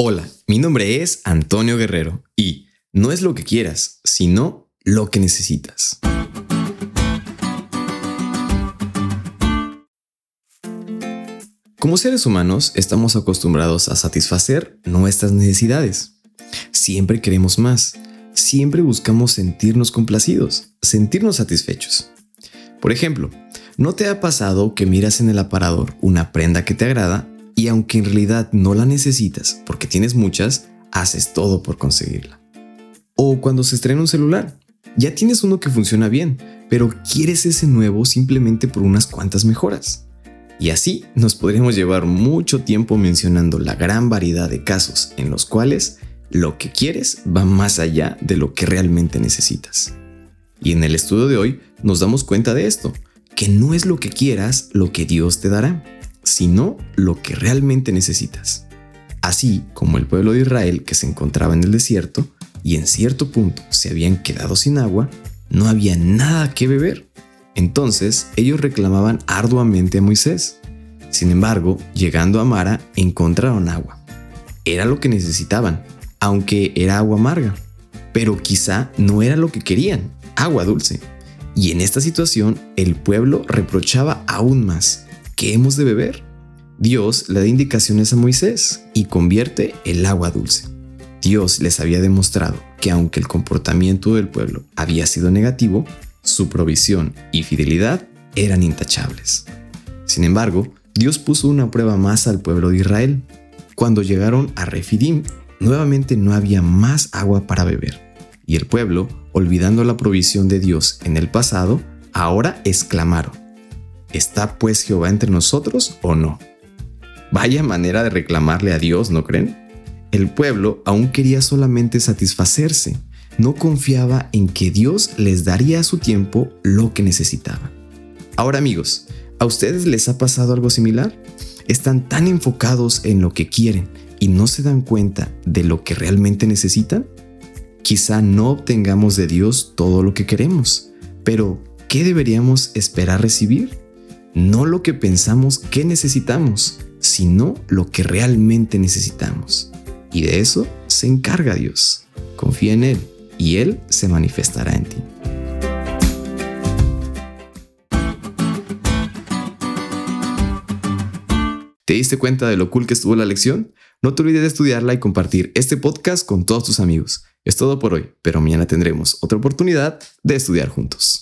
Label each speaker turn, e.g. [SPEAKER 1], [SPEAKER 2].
[SPEAKER 1] Hola, mi nombre es Antonio Guerrero y no es lo que quieras, sino lo que necesitas. Como seres humanos estamos acostumbrados a satisfacer nuestras necesidades. Siempre queremos más, siempre buscamos sentirnos complacidos, sentirnos satisfechos. Por ejemplo, ¿no te ha pasado que miras en el aparador una prenda que te agrada y aunque en realidad no la necesitas porque tienes muchas, haces todo por conseguirla. O cuando se estrena un celular, ya tienes uno que funciona bien, pero quieres ese nuevo simplemente por unas cuantas mejoras. Y así nos podríamos llevar mucho tiempo mencionando la gran variedad de casos en los cuales lo que quieres va más allá de lo que realmente necesitas. Y en el estudio de hoy nos damos cuenta de esto, que no es lo que quieras lo que Dios te dará sino lo que realmente necesitas. Así como el pueblo de Israel que se encontraba en el desierto y en cierto punto se habían quedado sin agua, no había nada que beber. Entonces ellos reclamaban arduamente a Moisés. Sin embargo, llegando a Mara, encontraron agua. Era lo que necesitaban, aunque era agua amarga. Pero quizá no era lo que querían, agua dulce. Y en esta situación, el pueblo reprochaba aún más ¿qué hemos de beber? Dios le da indicaciones a Moisés y convierte el agua dulce. Dios les había demostrado que aunque el comportamiento del pueblo había sido negativo, su provisión y fidelidad eran intachables. Sin embargo, Dios puso una prueba más al pueblo de Israel. Cuando llegaron a Refidim, nuevamente no había más agua para beber. Y el pueblo, olvidando la provisión de Dios en el pasado, ahora exclamaron, ¿Está pues Jehová entre nosotros o no? Vaya manera de reclamarle a Dios, ¿no creen? El pueblo aún quería solamente satisfacerse, no confiaba en que Dios les daría a su tiempo lo que necesitaban. Ahora amigos, ¿a ustedes les ha pasado algo similar? ¿Están tan enfocados en lo que quieren y no se dan cuenta de lo que realmente necesitan? Quizá no obtengamos de Dios todo lo que queremos, pero ¿qué deberíamos esperar recibir? No lo que pensamos que necesitamos, sino lo que realmente necesitamos. Y de eso se encarga Dios. Confía en Él y Él se manifestará en ti. ¿Te diste cuenta de lo cool que estuvo la lección? No te olvides de estudiarla y compartir este podcast con todos tus amigos. Es todo por hoy, pero mañana tendremos otra oportunidad de estudiar juntos.